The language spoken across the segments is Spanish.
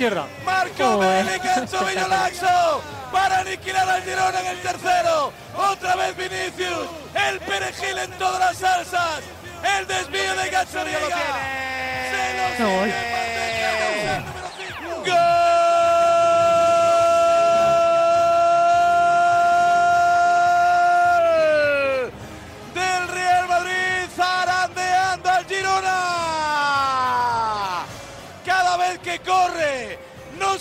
izquierda. Marco Joder. Bellingham, tobillo laxo para aniquilar al Girona en el tercero. Otra vez Vinicius, el perejil en todas las salsas. El desvío de Gazzaniga. Se lo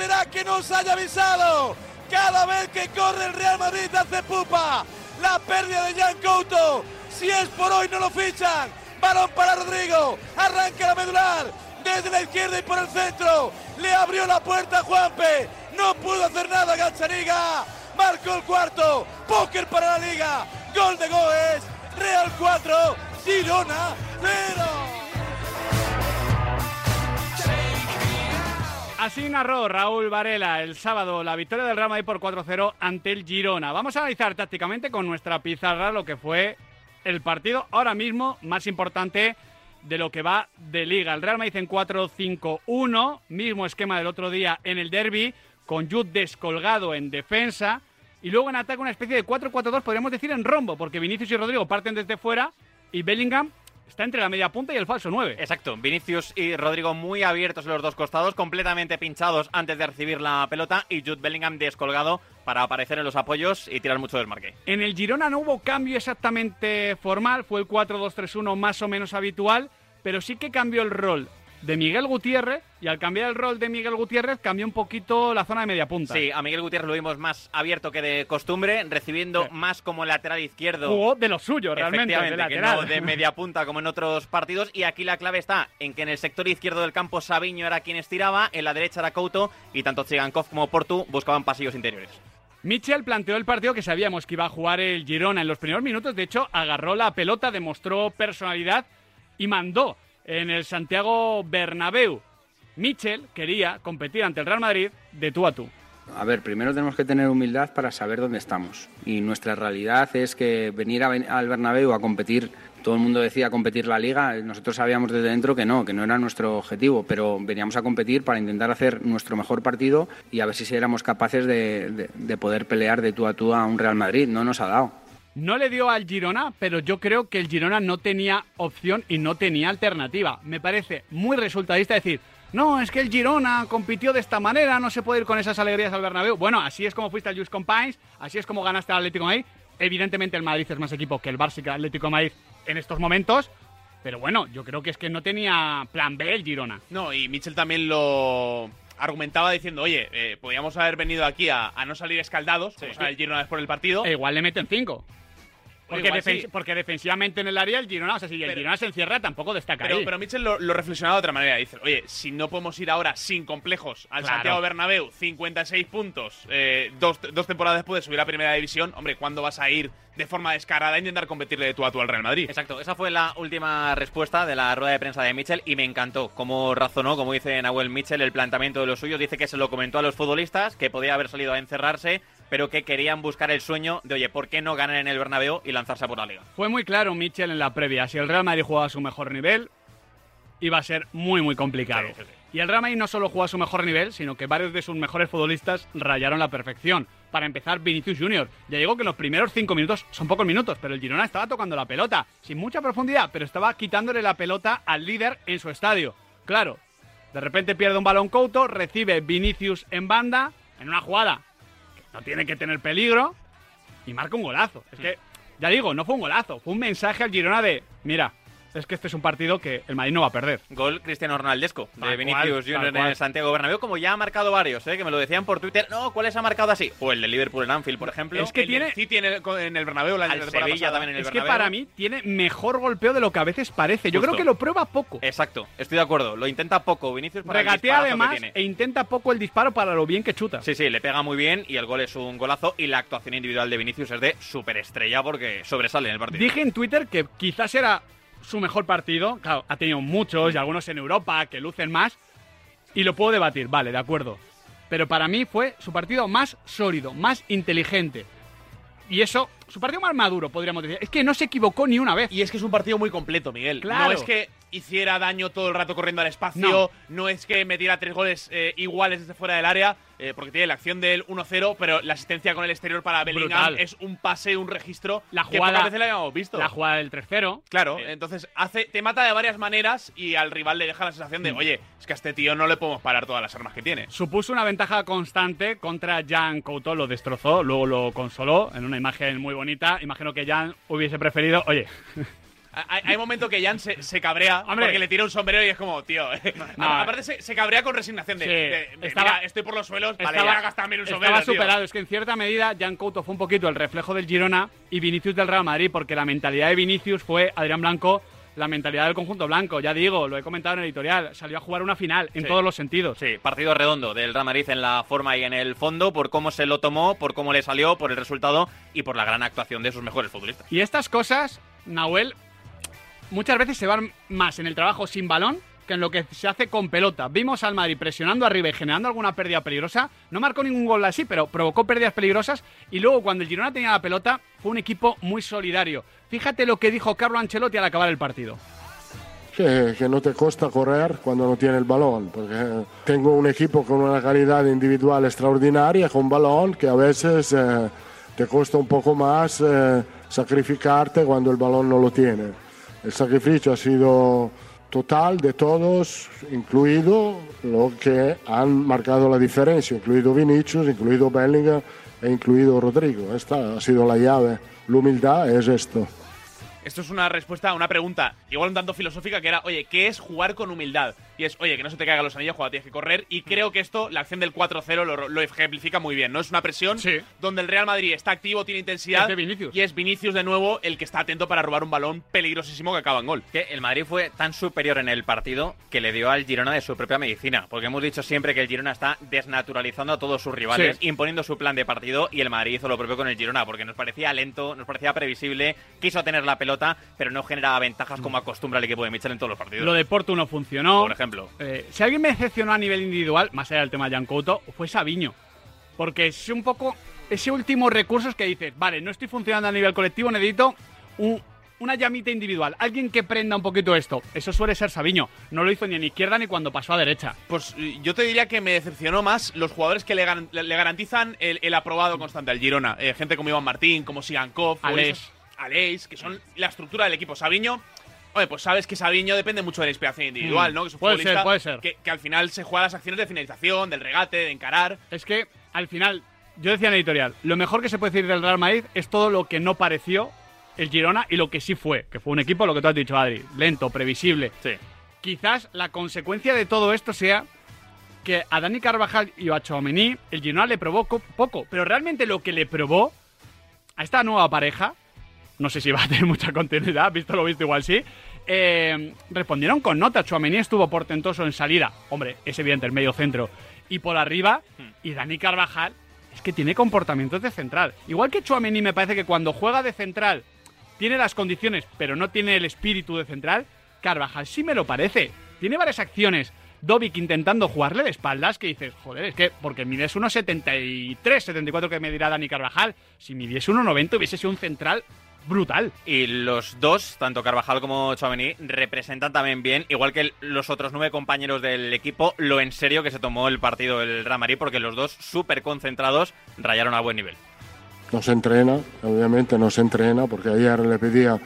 será que nos haya avisado. Cada vez que corre el Real Madrid hace pupa. La pérdida de Jan Couto. Si es por hoy no lo fichan. Balón para Rodrigo. Arranca la medular. Desde la izquierda y por el centro. Le abrió la puerta a Juanpe. No pudo hacer nada Gazzaniga. Marcó el cuarto. Póker para la liga. Gol de Goes. Real 4. Girona 0. Así narró Raúl Varela el sábado la victoria del Real Madrid por 4-0 ante el Girona. Vamos a analizar tácticamente con nuestra pizarra lo que fue el partido ahora mismo más importante de lo que va de liga. El Real Madrid en 4-5-1, mismo esquema del otro día en el derby, con Jude descolgado en defensa y luego en ataque una especie de 4-4-2, podríamos decir en rombo, porque Vinicius y Rodrigo parten desde fuera y Bellingham está entre la media punta y el falso 9. Exacto, Vinicius y Rodrigo muy abiertos en los dos costados, completamente pinchados antes de recibir la pelota y Jude Bellingham descolgado para aparecer en los apoyos y tirar mucho desmarque. En el Girona no hubo cambio exactamente formal, fue el 4-2-3-1 más o menos habitual, pero sí que cambió el rol de Miguel Gutiérrez y al cambiar el rol de Miguel Gutiérrez cambió un poquito la zona de media punta. Sí, a Miguel Gutiérrez lo vimos más abierto que de costumbre, recibiendo Sí. más como lateral izquierdo. Jugó de lo suyo realmente, de Efectivamente, que lateral. no de media punta como en otros partidos. Y aquí la clave está en que en el sector izquierdo del campo Sabiño era quien estiraba, en la derecha era Couto y tanto Tsigankov como Portu buscaban pasillos interiores. Michel planteó el partido que sabíamos que iba a jugar el Girona en los primeros minutos. De hecho, agarró la pelota, demostró personalidad y mandó en el Santiago Bernabéu. Michel quería competir ante el Real Madrid de tú a tú. A ver, primero tenemos que tener humildad para saber dónde estamos. Y nuestra realidad es que venir al Bernabéu a competir, todo el mundo decía competir la liga, nosotros sabíamos desde dentro que no, que no era nuestro objetivo, pero veníamos a competir para intentar hacer nuestro mejor partido y a ver si éramos capaces de, de- de poder pelear de tú a tú a un Real Madrid. No nos ha dado. No le dio al Girona, pero yo creo que el Girona no tenía opción y no tenía alternativa. Me parece muy resultadista decir, no, es que el Girona compitió de esta manera, no se puede ir con esas alegrías al Bernabéu. Bueno, así es como fuiste al Just Compines, así es como ganaste al Atlético de Madrid. Evidentemente el Madrid es más equipo que el Barça y el Atlético de Madrid en estos momentos, pero bueno, yo creo que es que no tenía plan B el Girona. No, y Mitchell también lo argumentaba diciendo, oye, eh, podríamos haber venido aquí a, a no salir escaldados, como sale el Girona después del partido. E igual le meten cinco. Porque, igual defen- sí. porque defensivamente en el área el Girona, o sea, si el Girona se encierra, tampoco destaca Pero, ahí. pero Mitchell lo, lo reflexionaba de otra manera. Dice, oye, si no podemos ir ahora sin complejos al Claro. Santiago Bernabéu, 56 puntos, eh, dos, dos temporadas después de subir a Primera División, hombre, ¿cuándo vas a ir de forma descarada a intentar competirle de tú a tú al Real Madrid? Exacto, esa fue la última respuesta de la rueda de prensa de Mitchell y me encantó cómo razonó, como dice Nahuel Mitchell, el planteamiento de los suyos. Dice que se lo comentó a los futbolistas, que podía haber salido a encerrarse, pero que querían buscar el sueño de, oye, ¿por qué no ganar en el Bernabéu y lanzarse a por la liga? Fue muy claro Mitchell en la previa. Si el Real Madrid jugaba a su mejor nivel, iba a ser muy, muy complicado. Sí, sí, sí. Y el Real Madrid no solo jugó a su mejor nivel, sino que varios de sus mejores futbolistas rayaron la perfección. Para empezar, Vinicius Junior. Ya digo que los primeros cinco minutos son pocos minutos, pero el Girona estaba tocando la pelota, sin mucha profundidad, pero estaba quitándole la pelota al líder en su estadio. Claro, de repente pierde un balón Couto, recibe Vinicius en banda, en una jugada no tiene que tener peligro, y marca un golazo. Es que, ya digo, no fue un golazo, fue un mensaje al Girona de, mira, es que este es un partido que el Madrid no va a perder. Gol Cristiano Ronaldesco de Tal Vinicius cual, Junior en el Santiago Bernabéu, como ya ha marcado varios, ¿eh? que me lo decían por Twitter. No, ¿cuáles ha marcado así? O el de Liverpool en Anfield, por ejemplo. Es que El del tiene- en el, en el Bernabéu la Al Sevilla también en el Es que para mí tiene mejor golpeo de lo que a veces parece. Yo Justo. creo que lo prueba poco. Exacto, estoy de acuerdo. Lo intenta poco Vinicius para el Regatea que además tiene. e intenta poco el disparo para lo bien que chuta. Sí, sí, le pega muy bien y el gol es un golazo y la actuación individual de Vinicius es de superestrella porque sobresale en el partido. Dije en Twitter que quizás era su mejor partido. Claro, ha tenido muchos y algunos en Europa que lucen más. Y lo puedo debatir, vale, de acuerdo. Pero para mí fue su partido más sólido, más inteligente. Y eso, su partido más maduro, podríamos decir. Es que no se equivocó ni una vez. Y es que es un partido muy completo, Miguel. Claro. No es que hiciera daño todo el rato corriendo al espacio, no, es que metiera tres goles eh, iguales desde fuera del área, eh, porque tiene la acción del 1-0, pero la asistencia con el exterior para Bellingham Brutal. es un pase, un registro La que jugada- pocas veces la habíamos visto. La jugada del 3-0. Claro, Eh, entonces hace, te mata de varias maneras y al rival le deja la sensación Mm. de, oye, es que a este tío no le podemos parar todas las armas que tiene. Supuso una ventaja constante contra Jan Couto, lo destrozó, luego lo consoló en una imagen muy bonita. Imagino que Jan hubiese preferido, oye, Hay, hay momentos que Jan se, se cabrea Hombre. porque le tira un sombrero y es como, tío. eh. No. Aparte, se, se cabrea con resignación de, Sí, de- de, estaba- mira, estoy por los suelos, vale, estaba, ya hagas también un sombrero. estaba tío. superado. Es que en cierta medida Jan Couto fue un poquito el reflejo del Girona y Vinicius del Real Madrid, porque la mentalidad de Vinicius fue Adrián Blanco, la mentalidad del conjunto blanco. Ya digo, lo he comentado en el editorial, salió a jugar una final en Sí. todos los sentidos. Sí, partido redondo del Real Madrid en la forma y en el fondo, por cómo se lo tomó, por cómo le salió, por el resultado y por la gran actuación de sus mejores futbolistas. Y estas cosas, Nahuel, muchas veces se van más en el trabajo sin balón que en lo que se hace con pelota. Vimos al Madrid presionando arriba y generando alguna pérdida peligrosa. No marcó ningún gol así, pero provocó pérdidas peligrosas. Y luego, cuando el Girona tenía la pelota, fue un equipo muy solidario. Fíjate lo que dijo Carlo Ancelotti al acabar el partido. que, no te cuesta correr cuando no tiene el balón, porque tengo un equipo con una calidad individual extraordinaria, con balón, que a veces eh, te cuesta un poco más eh, sacrificarte cuando el balón no lo tiene. El sacrificio ha sido total de todos, incluido los que han marcado la diferencia, incluido Vinicius, incluido Bellingham e incluido Rodrigo. Esta ha sido la llave. La humildad es esto. Esto es una respuesta a una pregunta, igual un tanto filosófica, que era, oye, ¿qué es jugar con humildad? Y es, oye, que no se te caigan los anillos cuando tienes que correr. Y creo que esto, la acción del 4-0 lo, lo ejemplifica muy bien, ¿no? Es una presión Sí. donde el Real Madrid está activo, tiene intensidad. Es de Vinicius. Y es Vinicius de nuevo el que está atento para robar un balón peligrosísimo que acaba en gol. Que el Madrid fue tan superior en el partido que le dio al Girona de su propia medicina. Porque hemos dicho siempre que el Girona está desnaturalizando a todos sus rivales, Sí. imponiendo su plan de partido, y el Madrid hizo lo propio con el Girona, porque nos parecía lento, nos parecía previsible, quiso tener la pelota, pero no generaba ventajas como acostumbra el equipo de Michel en todos los partidos. Lo de Porto no funcionó. Por ejemplo. Eh, si alguien me decepcionó a nivel individual, más allá del tema de Jan Couto, fue Sabiño. Porque es un poco ese último recurso es que dices, vale, no estoy funcionando a nivel colectivo, necesito un- una llamita individual, alguien que prenda un poquito esto. Eso suele ser Sabiño. No lo hizo ni en izquierda ni cuando pasó a derecha. Pues eh, yo te diría que me decepcionó más los jugadores que le, garan- le- le garantizan el, el aprobado constante al Girona. Eh, gente como Iván Martín, como Sigankov, Aleix. Aleix, que son la estructura del equipo. Sabiño, oye, pues sabes que Sabiño depende mucho de la inspiración individual, Mm, ¿no? Que es un puede futbolista ser, puede ser. Que, que al final se juega las acciones de finalización, del regate, de encarar. Es que, al final, yo decía en el editorial, lo mejor que se puede decir del Real Madrid es todo lo que no pareció el Girona y lo que sí fue, que fue un equipo, lo que tú has dicho, Adri, lento, previsible. Sí. Quizás la consecuencia de todo esto sea que a Dani Carvajal y a Chouameni el Girona le probó co- poco, pero realmente lo que le probó a esta nueva pareja, no sé si va a tener mucha continuidad, visto lo visto igual sí, eh, respondieron con nota. Chouameni estuvo portentoso en salida, hombre, es evidente, el medio centro, y por arriba, y Dani Carvajal es que tiene comportamientos de central. Igual que Chouameni me parece que cuando juega de central tiene las condiciones, pero no tiene el espíritu de central, Carvajal sí me lo parece. Tiene varias acciones. Dovic intentando jugarle de espaldas que dices, joder, es que porque mides 1,73, 74 que me dirá Dani Carvajal. Si midiese 1,90 hubiese sido un central brutal. Y los dos, tanto Carvajal como Chouameni, representan también bien, igual que los otros nueve compañeros del equipo, lo en serio que se tomó el partido el Real Madrid, porque los dos, súper concentrados, rayaron a buen nivel. no se entrena, obviamente no se entrena, porque ayer le pedía,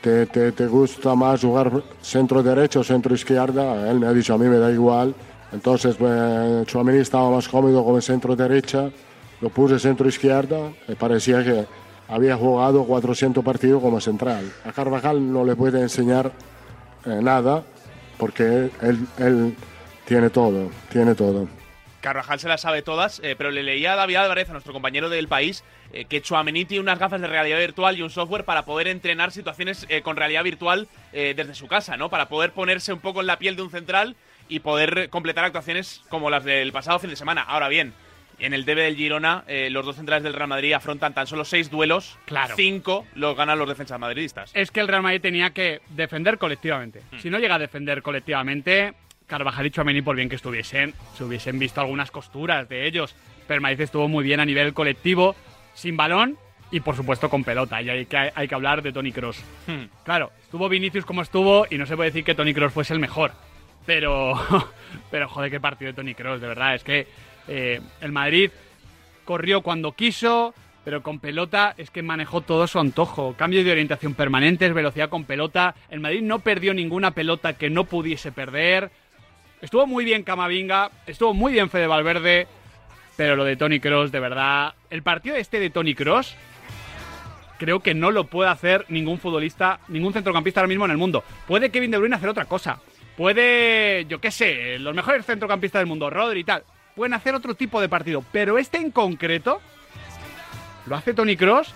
¿te, te, te gusta más jugar centro derecho o centro izquierda? Él me ha dicho, a mí me da igual. Entonces, pues, Chouameni estaba más cómodo como centro derecha, lo puse centro izquierda, y parecía que había jugado 400 partidos como central. A Carvajal no le puede enseñar eh, nada, porque él, tiene todo, tiene todo. Carvajal se las sabe todas, eh, pero le leía a David Álvarez, a nuestro compañero del país, eh, que Chouameni tiene unas gafas de realidad virtual y un software para poder entrenar situaciones eh, con realidad virtual desde su casa, ¿no? Para poder ponerse un poco en la piel de un central y poder completar actuaciones como las del pasado fin de semana. Ahora bien, en el debe del Girona, eh, los dos centrales del Real Madrid afrontan tan solo seis duelos, Claro. cinco los ganan los defensas madridistas. Es que el Real Madrid tenía que defender colectivamente. Si no llega a defender colectivamente, Carvajal y Chouameni, por bien que estuviesen, se hubiesen visto algunas costuras de ellos. Pero el Madrid estuvo muy bien a nivel colectivo, sin balón y por supuesto con pelota. Y hay que, hay que hablar de Tony Cross. Hmm. Claro, estuvo Vinicius como estuvo y no se puede decir que Tony Cross fuese el mejor. Pero, pero joder, qué partido de Tony Cross, de verdad. Es que eh, el Madrid corrió cuando quiso, pero con pelota es que manejó todo su antojo. Cambios de orientación permanentes, velocidad con pelota. El Madrid no perdió ninguna pelota que no pudiese perder. Estuvo muy bien Camavinga, estuvo muy bien Fede Valverde, pero lo de Tony Cross, de verdad. El partido este de Tony Cross creo que no lo puede hacer ningún futbolista, ningún centrocampista ahora mismo en el mundo. Puede Kevin De Bruyne hacer otra cosa. Puede, yo qué sé, los mejores centrocampistas del mundo, Rodri y tal, pueden hacer otro tipo de partido. Pero este en concreto lo hace Tony Cross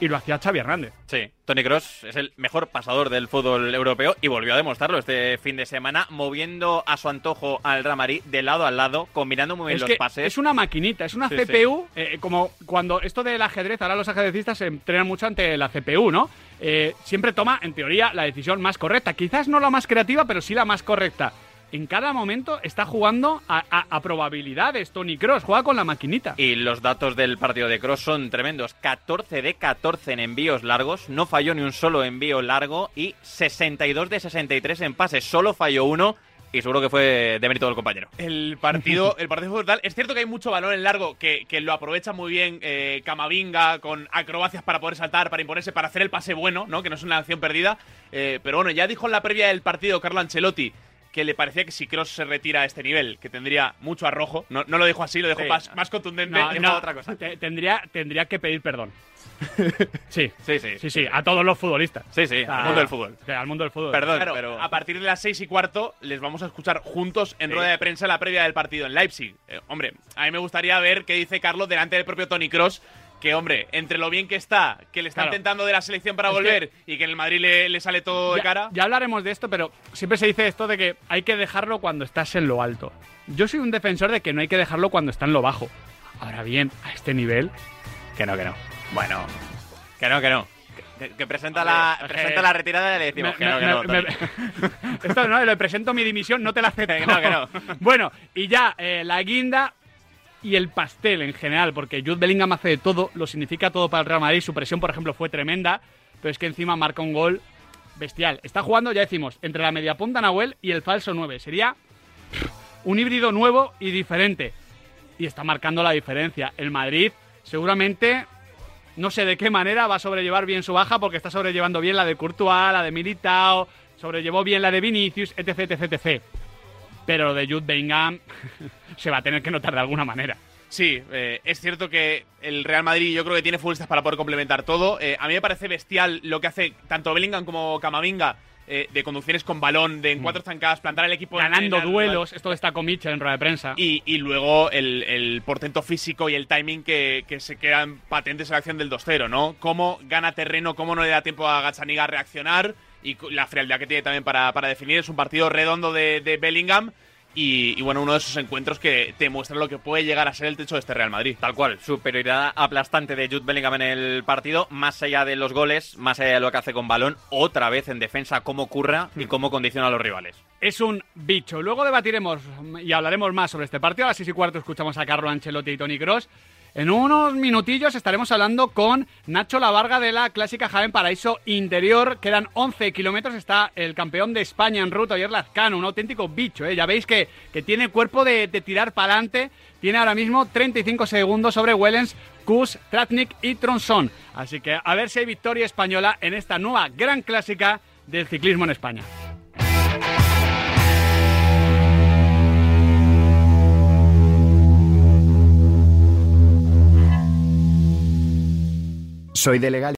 y lo hacía Xavi Hernández. Sí, Tony Cross es el mejor pasador del fútbol europeo y volvió a demostrarlo este fin de semana, moviendo a su antojo al Real Madrid de lado a lado, combinando muy bien Es los que pases. es una maquinita, es una Sí, CPU, eh, como cuando esto del ajedrez, ahora los ajedrecistas se entrenan mucho ante la CPU, ¿no? Eh, siempre toma, en teoría, la decisión más correcta. Quizás no la más creativa, pero sí la más correcta. En cada momento está jugando a, a- a probabilidades. Tony Cross juega con la maquinita. Y los datos del partido de Cross son tremendos. 14 de 14 en envíos largos, no falló ni un solo envío largo y 62 de 63 en pases, solo falló uno y seguro que fue de mérito del compañero. El partido, el partido fue brutal. Es cierto que hay mucho balón en largo que, que lo aprovecha muy bien eh, Camavinga con acrobacias para poder saltar, para imponerse, para hacer el pase bueno, ¿no? Que no es una acción perdida. Eh, pero bueno, ya dijo en la previa del partido Carlo Ancelotti que le parecía que si Cross se retira a este nivel, que tendría mucho arrojo. No, no lo dijo así, lo dejó Sí. más, más contundente. No, otra cosa. te- tendría, tendría que pedir perdón. Sí, Sí, sí. sí, sí, a todos los futbolistas. Sí, sí, al mundo del fútbol. que Al mundo del fútbol. Perdón, Claro, pero... a partir de las seis y cuarto les vamos a escuchar juntos en Sí. rueda de prensa la previa del partido en Leipzig. Eh, hombre, a mí me gustaría ver qué dice Carlos delante del propio Tony Cross. Que, hombre, entre lo bien que está, que le están Claro. tentando de la selección para Es volver y que en el Madrid le, le sale todo de cara. ya hablaremos de esto, pero siempre se dice esto de que hay que dejarlo cuando estás en lo alto. Yo soy un defensor de que no hay que dejarlo cuando está en lo bajo. Ahora bien, a este nivel, Que no, que no. Bueno, que no, que no. Que, que presenta, la, presenta la retirada y le decimos Me- que no, que me- no. Esto no, le presento mi dimisión, no te la acepto. Que no, que no. Bueno, y ya, eh, la guinda y el pastel en general, porque Jude Bellingham hace de todo, lo significa todo para el Real Madrid. Su presión, por ejemplo, fue tremenda, pero es que encima marca un gol bestial. Está jugando, ya decimos, entre la media punta Nahuel y el falso 9. Sería un híbrido nuevo y diferente. Y está marcando la diferencia. El Madrid seguramente no sé de qué manera va a sobrellevar bien su baja porque está sobrellevando bien la de Courtois, la de Militao, sobrellevó bien la de Vinicius, etc, etc, etc. Pero lo de Jude Bellingham se va a tener que notar de alguna manera. Sí, eh, es cierto que el Real Madrid yo creo que tiene futbolistas para poder complementar todo. Eh, a mí me parece bestial lo que hace tanto Bellingham como Camavinga eh, de conducciones con balón, de en cuatro zancadas, plantar el equipo Mm. Ganando en duelos, esto destacó Mitchell en rueda de prensa. Y, y luego el, el portento físico y el timing que, que se quedan patentes en la acción del 2-0, ¿no? Cómo gana terreno, cómo no le da tiempo a Gazzaniga a reaccionar y la frialdad que tiene también para, para definir. Es un partido redondo de, de Bellingham y, y, bueno, uno de esos encuentros que te muestra lo que puede llegar a ser el techo de este Real Madrid. Tal cual, superioridad aplastante de Jude Bellingham en el partido, más allá de los goles, más allá de lo que hace con balón, otra vez en defensa, cómo curra y cómo condiciona a los rivales. es un bicho. Luego debatiremos y hablaremos más sobre este partido. A las 6 y cuarto escuchamos a Carlo Ancelotti y Tony Cross. En unos minutillos estaremos hablando con Nacho Lavarga de la clásica Jaén Paraíso Interior. Quedan 11 kilómetros. Está el campeón de España en ruta, Oyer Lazcano. Un auténtico bicho, ¿eh? Ya veis que, que tiene cuerpo de, de tirar para adelante. Tiene ahora mismo 35 segundos sobre Wellens, Kus, Tratnik y Tronson. Así que a ver si hay victoria española en esta nueva gran clásica del ciclismo en España. Soy de legal.